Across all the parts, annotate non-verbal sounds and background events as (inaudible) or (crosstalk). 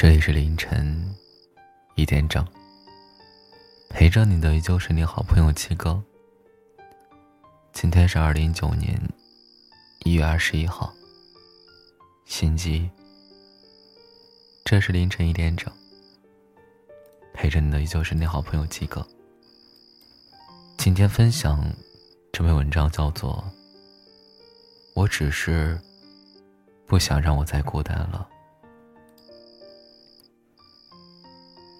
这里是凌晨一点整，陪着你的依旧是你好朋友七哥。今天是二零一九年一月二十一号，星期一。这是凌晨一点整，陪着你的依旧是你好朋友七哥。今天分享这篇文章叫做《我只是不想让我再孤单了》。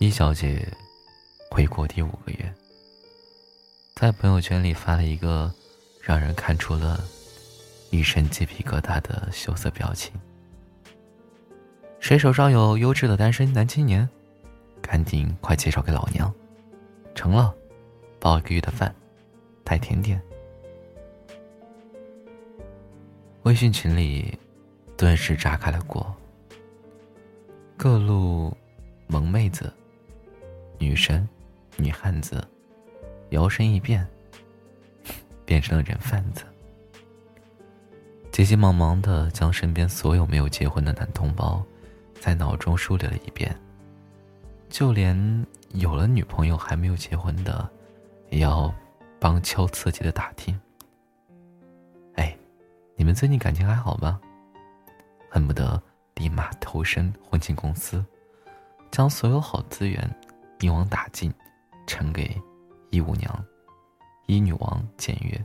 一小姐回国第五个月，在朋友圈里发了一个让人看出了一身鸡皮疙瘩的羞涩表情。谁手上有优质的单身男青年，赶紧快介绍给老娘。成了，包一个月的饭，带甜点。微信群里顿时炸开了锅，各路萌妹子。女神，女汉子，摇身一变，(laughs) 变成了人贩子。急急忙忙的将身边所有没有结婚的男同胞，在脑中梳理了一遍，就连有了女朋友还没有结婚的，也要帮敲刺激的打听。哎，你们最近感情还好吧？恨不得立马投身婚庆公司，将所有好资源。一网打尽，呈给一舞娘、一女王检阅。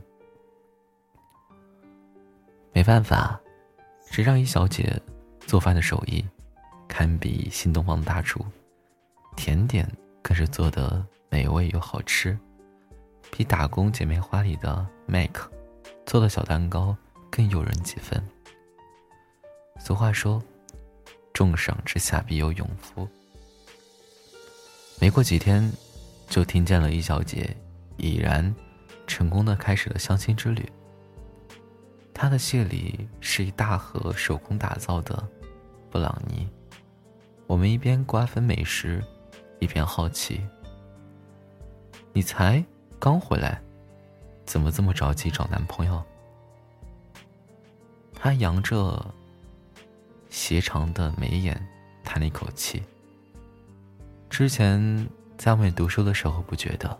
没办法，谁让一小姐做饭的手艺堪比新东方的大厨，甜点更是做的美味又好吃，比打工姐妹花里的 Make 做的小蛋糕更诱人几分。俗话说：“重赏之下必有勇夫。”没过几天，就听见了一小姐已然成功的开始了相亲之旅。她的谢礼是一大盒手工打造的布朗尼。我们一边瓜分美食，一边好奇：“你才刚回来，怎么这么着急找男朋友？”她扬着斜长的眉眼，叹了一口气。之前在外面读书的时候不觉得，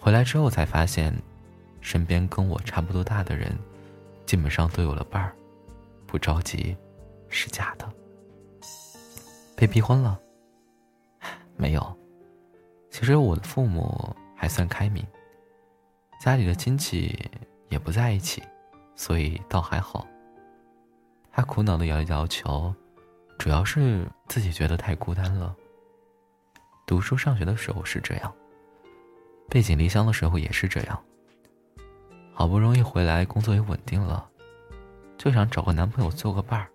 回来之后才发现，身边跟我差不多大的人，基本上都有了伴儿，不着急，是假的。被逼婚了？没有，其实我的父母还算开明，家里的亲戚也不在一起，所以倒还好。他苦恼的摇一摇头，主要是自己觉得太孤单了。读书上学的时候是这样，背井离乡的时候也是这样。好不容易回来，工作也稳定了，就想找个男朋友做个伴儿。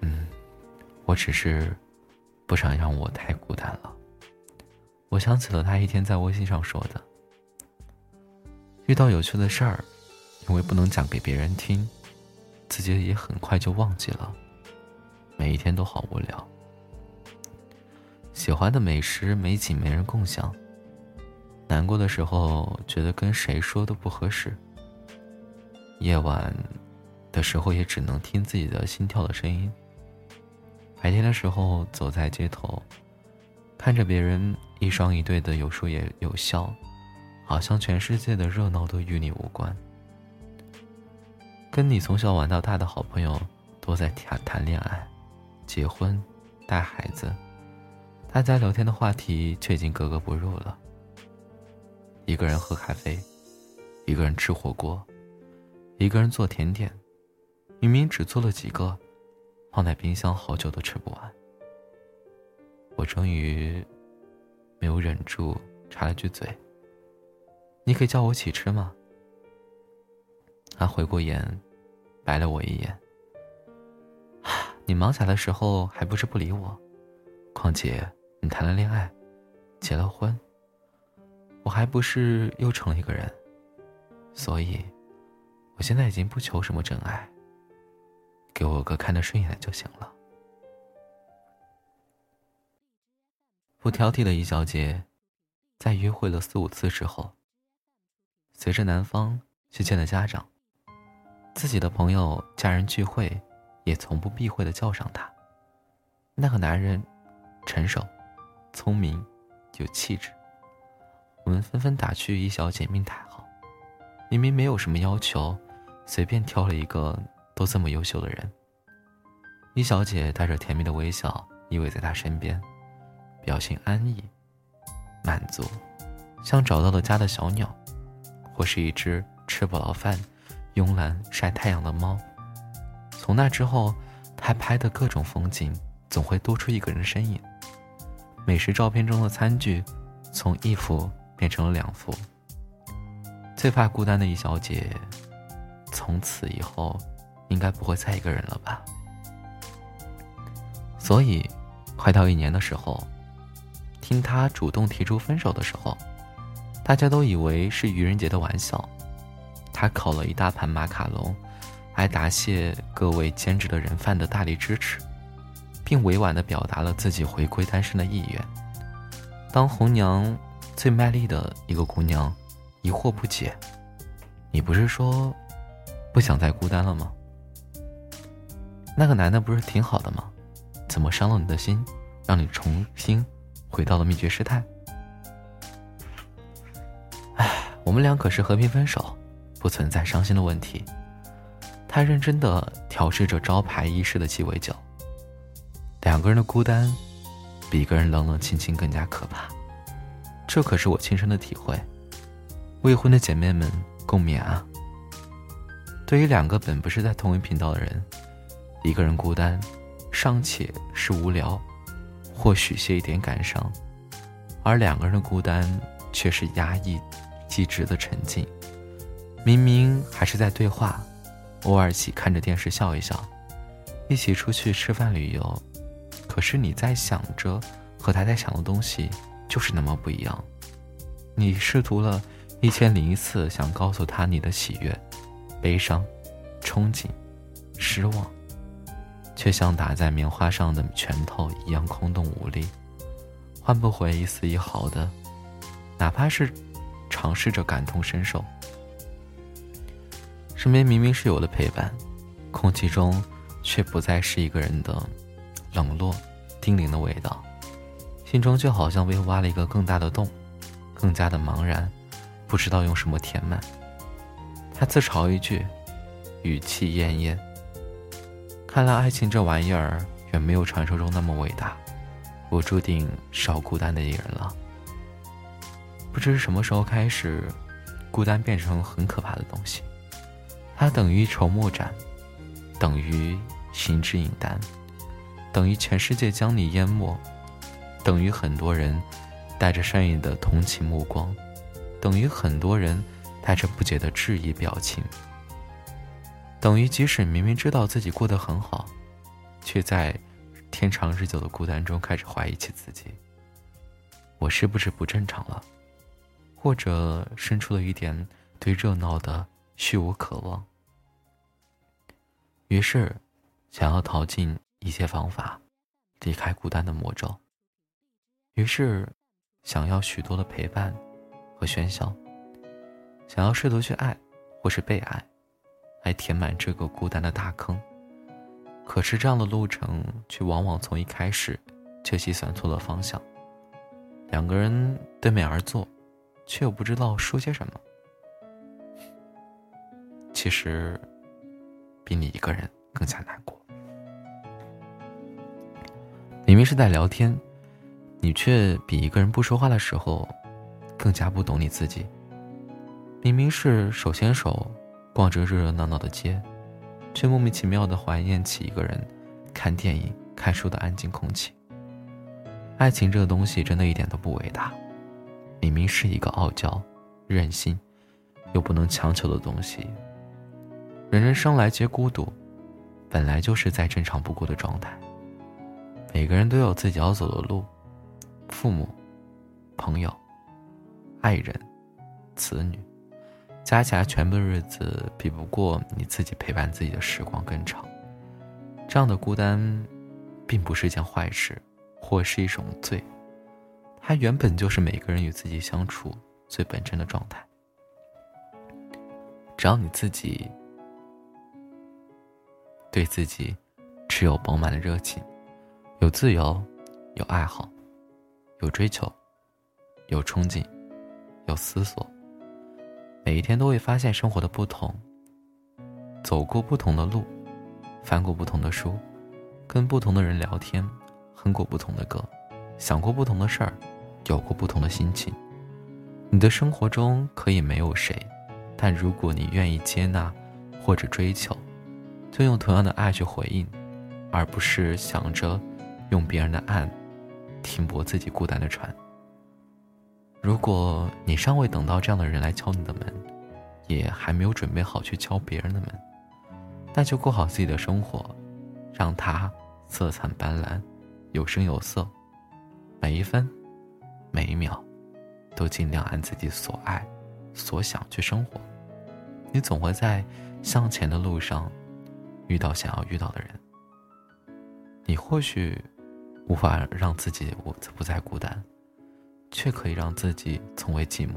嗯，我只是不想让我太孤单了。我想起了他一天在微信上说的：“遇到有趣的事儿，因为不能讲给别人听，自己也很快就忘记了。每一天都好无聊。”喜欢的美食美景没人共享。难过的时候觉得跟谁说都不合适。夜晚的时候也只能听自己的心跳的声音。白天的时候走在街头，看着别人一双一对的有说也有笑，好像全世界的热闹都与你无关。跟你从小玩到大的好朋友都在谈谈恋爱、结婚、带孩子。大家聊天的话题却已经格格不入了。一个人喝咖啡，一个人吃火锅，一个人做甜点，明明只做了几个，放在冰箱好久都吃不完。我终于没有忍住，插了句嘴：“你可以叫我一起吃吗？”他回过眼，白了我一眼：“ (sighs) 你忙起来的时候还不是不理我？况且……”你谈了恋爱，结了婚，我还不是又成了一个人，所以，我现在已经不求什么真爱。给我个看得顺眼就行了。不挑剔的易小姐，在约会了四五次之后，随着男方去见了家长，自己的朋友、家人聚会，也从不避讳的叫上他。那个男人，成熟、聪明、有气质。我们纷纷打趣一小姐命太好，明明没有什么要求，随便挑了一个都这么优秀的人。一小姐带着甜蜜的微笑依偎在他身边，表情安逸、满足，像找到了家的小鸟，或是一只吃不饱饭、慵懒晒太阳的猫。从那之后，他拍的各种风景总会多出一个人身影。美食照片中的餐具，从一幅。变成了两幅。最怕孤单的一小姐，从此以后，应该不会再一个人了吧？所以，快到一年的时候，听他主动提出分手的时候，大家都以为是愚人节的玩笑。他烤了一大盘马卡龙，还答谢各位兼职的人贩的大力支持，并委婉的表达了自己回归单身的意愿。当红娘。最卖力的一个姑娘，疑惑不解：“你不是说不想再孤单了吗？那个男的不是挺好的吗？怎么伤了你的心，让你重新回到了秘诀师太？”哎，我们俩可是和平分手，不存在伤心的问题。他认真的调制着招牌仪式的鸡尾酒。两个人的孤单，比一个人冷冷清清更加可怕。这可是我亲身的体会，未婚的姐妹们共勉啊！对于两个本不是在同一频道的人，一个人孤单，尚且是无聊，或许些一点感伤；而两个人的孤单，却是压抑、既值得沉静。明明还是在对话，偶尔一起看着电视笑一笑，一起出去吃饭旅游，可是你在想着和他在想的东西。就是那么不一样。你试图了一千零一次想告诉他你的喜悦、悲伤、憧憬、失望，却像打在棉花上的拳头一样空洞无力，换不回一丝一毫的，哪怕是尝试着感同身受。身边明明是有了陪伴，空气中却不再是一个人的冷落、叮咛的味道。心中就好像被挖了一个更大的洞，更加的茫然，不知道用什么填满。他自嘲一句，语气恹恹。看来爱情这玩意儿远没有传说中那么伟大，我注定少孤单的一人了。不知什么时候开始，孤单变成很可怕的东西，它等于一筹莫展，等于心之影单，等于全世界将你淹没。等于很多人带着善意的同情目光，等于很多人带着不解的质疑表情，等于即使明明知道自己过得很好，却在天长日久的孤单中开始怀疑起自己：我是不是不正常了？或者生出了一点对热闹的虚无渴望？于是，想要逃进一切方法，离开孤单的魔咒。于是，想要许多的陪伴和喧嚣，想要试图去爱，或是被爱，来填满这个孤单的大坑。可是，这样的路程却往往从一开始就计算错了方向。两个人对面而坐，却又不知道说些什么。其实，比你一个人更加难过。明明是在聊天。你却比一个人不说话的时候，更加不懂你自己。明明是手牵手逛着热热闹闹的街，却莫名其妙的怀念起一个人看电影、看书的安静空气。爱情这个东西真的一点都不伟大，明明是一个傲娇、任性又不能强求的东西。人人生来皆孤独，本来就是再正常不过的状态。每个人都有自己要走的路。父母、朋友、爱人、子女，加起来全部的日子，比不过你自己陪伴自己的时光更长。这样的孤单，并不是一件坏事，或是一种罪。它原本就是每个人与自己相处最本真的状态。只要你自己对自己持有饱满的热情，有自由，有爱好，有追求，有憧憬，有思索。每一天都会发现生活的不同，走过不同的路，翻过不同的书，跟不同的人聊天，哼过不同的歌，想过不同的事儿，有过不同的心情。你的生活中可以没有谁，但如果你愿意接纳或者追求，就用同样的爱去回应，而不是想着用别人的爱停泊自己孤单的船。如果你尚未等到这样的人来敲你的门，也还没有准备好去敲别人的门，那就过好自己的生活，让它色彩斑斓，有声有色，每一分，每一秒。都尽量按自己所爱、所想去生活，你总会在向前的路上遇到想要遇到的人。你或许无法让自己不不再孤单，却可以让自己从未寂寞。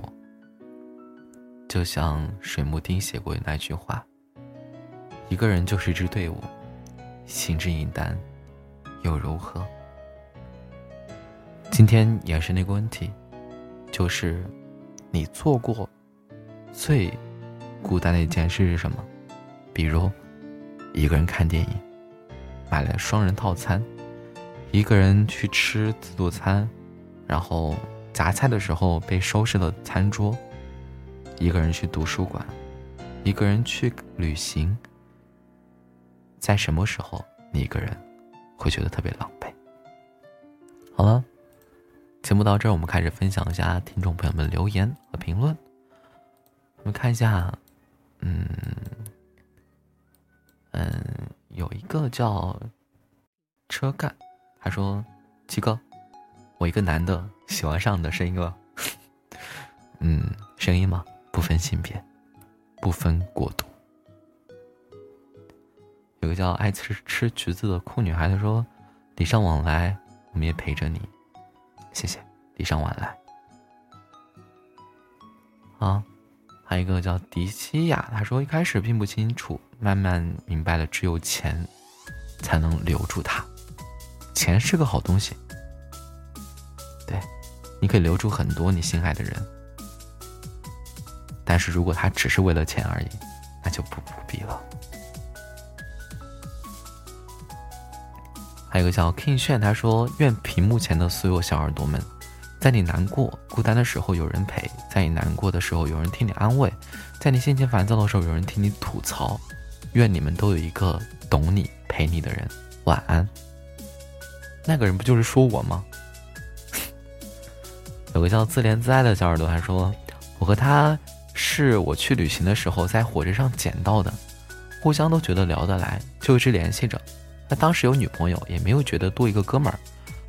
就像水木丁写过的那句话：“一个人就是一支队伍，行之影单，又如何？”今天也是那个问题。就是，你做过最孤单的一件事是什么？比如，一个人看电影，买了双人套餐，一个人去吃自助餐，然后夹菜的时候被收拾了餐桌，一个人去图书馆，一个人去旅行。在什么时候，你一个人会觉得特别狼狈？好了。节目到这儿，我们开始分享一下听众朋友们留言和评论。我们看一下，嗯嗯，有一个叫车干，他说：“七哥，我一个男的喜欢上你的声音了。(laughs) ”嗯，声音嘛，不分性别，不分国度。有个叫爱吃吃橘子的酷女孩，她说：“礼尚往来，我们也陪着你。”谢谢，礼尚往来。啊，还有一个叫迪西亚，他说一开始并不清楚，慢慢明白了，只有钱才能留住他。钱是个好东西，对，你可以留住很多你心爱的人。但是如果他只是为了钱而已，那就不不必了。还有个叫 King 炫，他说：“愿屏幕前的所有小耳朵们，在你难过、孤单的时候有人陪，在你难过的时候有人听你安慰，在你心情烦躁的时候有人听你吐槽。愿你们都有一个懂你、陪你的人。晚安。”那个人不就是说我吗？(laughs) 有个叫自怜自爱的小耳朵还说：“我和他是我去旅行的时候在火车上捡到的，互相都觉得聊得来，就一直联系着。”那当时有女朋友，也没有觉得多一个哥们儿。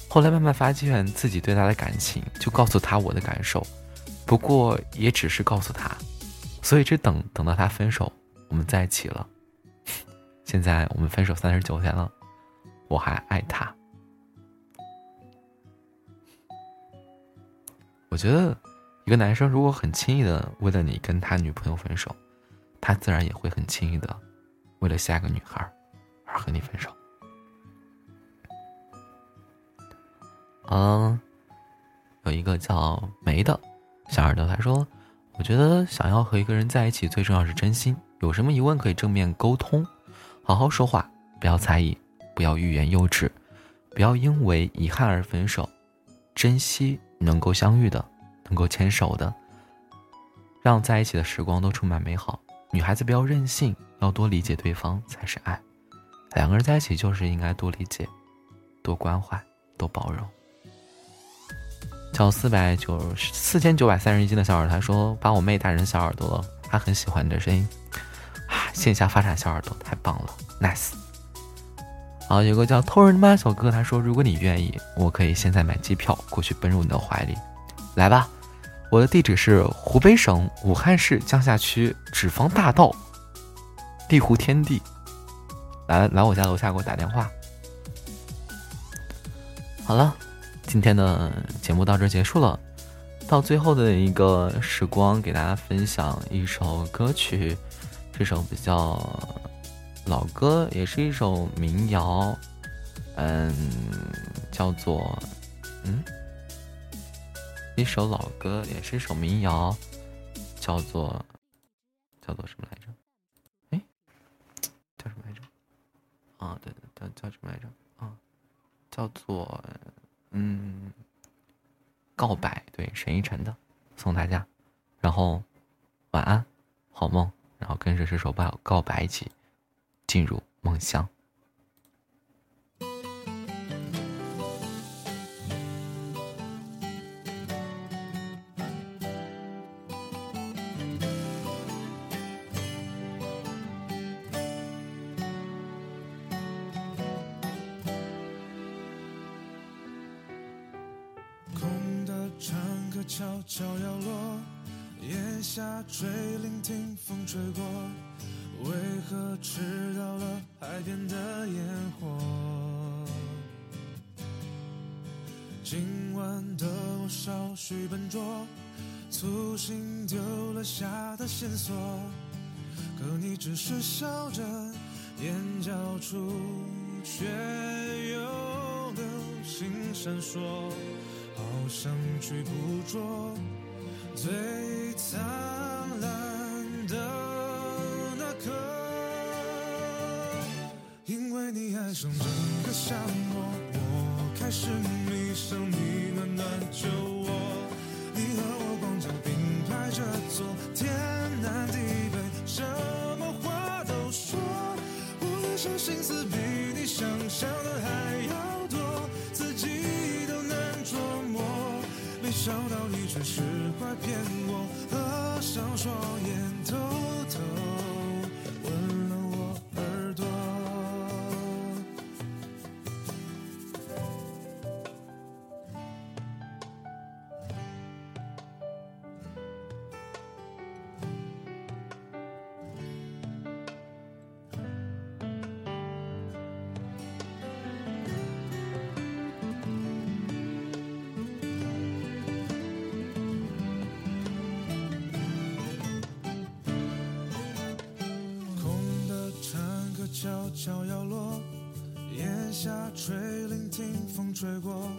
后来慢慢发现自己对他的感情，就告诉他我的感受，不过也只是告诉他，所以只等等到他分手，我们在一起了。(laughs) 现在我们分手三十九天了，我还爱他。我觉得，一个男生如果很轻易的为了你跟他女朋友分手，他自然也会很轻易的为了下一个女孩而和你分手。嗯，有一个叫梅的小耳朵，他说：“我觉得想要和一个人在一起，最重要是真心。有什么疑问可以正面沟通，好好说话，不要猜疑，不要欲言又止，不要因为遗憾而分手。珍惜能够相遇的，能够牵手的，让在一起的时光都充满美好。女孩子不要任性，要多理解对方才是爱。两个人在一起就是应该多理解，多关怀，多包容。”叫四百九四千九百三十一斤的小耳，他说把我妹带成小耳朵了，他很喜欢你的声音，啊，线下发展小耳朵太棒了，nice。好，有个叫偷人妈小哥，他说如果你愿意，我可以现在买机票过去奔入你的怀里，来吧，我的地址是湖北省武汉市江夏区纸坊大道地湖天地，来来我家楼下给我打电话。好了。今天的节目到这结束了，到最后的一个时光，给大家分享一首歌曲，这首比较老歌，也是一首民谣，嗯，叫做嗯，一首老歌，也是一首民谣，叫做叫做什么来着？哎，叫什么来着？啊，对对，叫叫什么来着？啊，叫做嗯，告白，对，沈依晨的，送大家，然后晚安，好梦，然后跟着这首告告白一起。进入梦乡。空的船客悄悄摇落，夜下垂，聆听风吹过。为何吃到了海边的烟火？今晚的我稍许笨拙，粗心丢了下的线索，可你只是笑着，眼角处却有流星闪烁，好想去捕捉最灿你暖暖酒窝。你和我光脚并排着坐，天南地北，什么话都说。我的小心思比你想象的还要多，自己都难琢磨。没想到你却是会骗我，合上双眼悄悄摇落，檐下垂，铃听风吹过，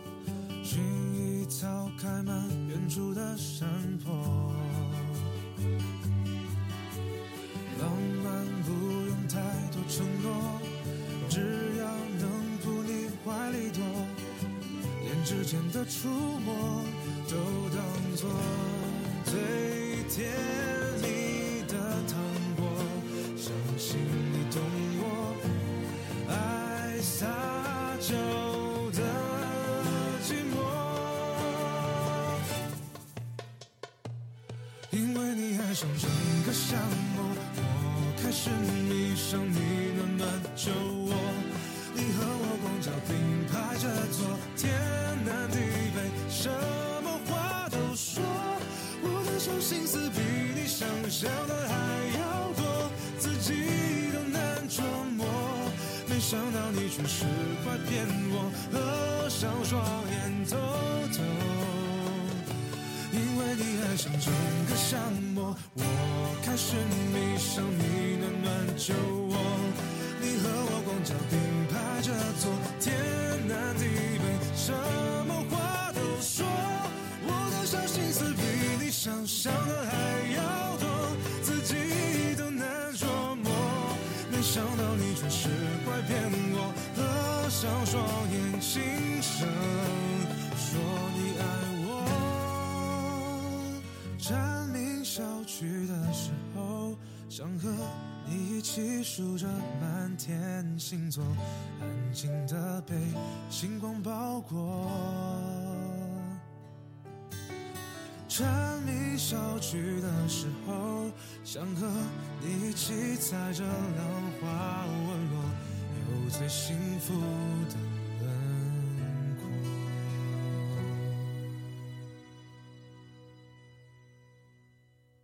薰衣草开满远处的山坡。浪漫不用太多承诺，只要能扑你怀里躲，连指尖的触摸都当作最甜。上像我，我开始迷上你暖暖酒窝。你和我光脚并排着坐，天南地北，什么话都说。我的小心思比你想象的还要多，自己都难琢磨。没想到你却是会骗我，合上双眼偷偷，因为你爱上整个夏末。我开始迷上你暖暖酒窝，你和我光脚并排着坐，天南地北，什么话都说。我的小心思比你想象的还要多，自己都难琢磨。没想到你却是会骗我，合上双眼轻声说你爱我。蝉鸣消去的时候，想和你一起数着满天星座，安静的被星光包裹。蝉鸣消去的时候，想和你一起踩着浪花纹落，有最幸福的。